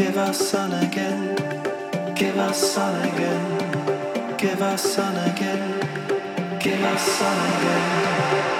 Give us sun again. Give us sun again. Give us sun again. Give us sun again.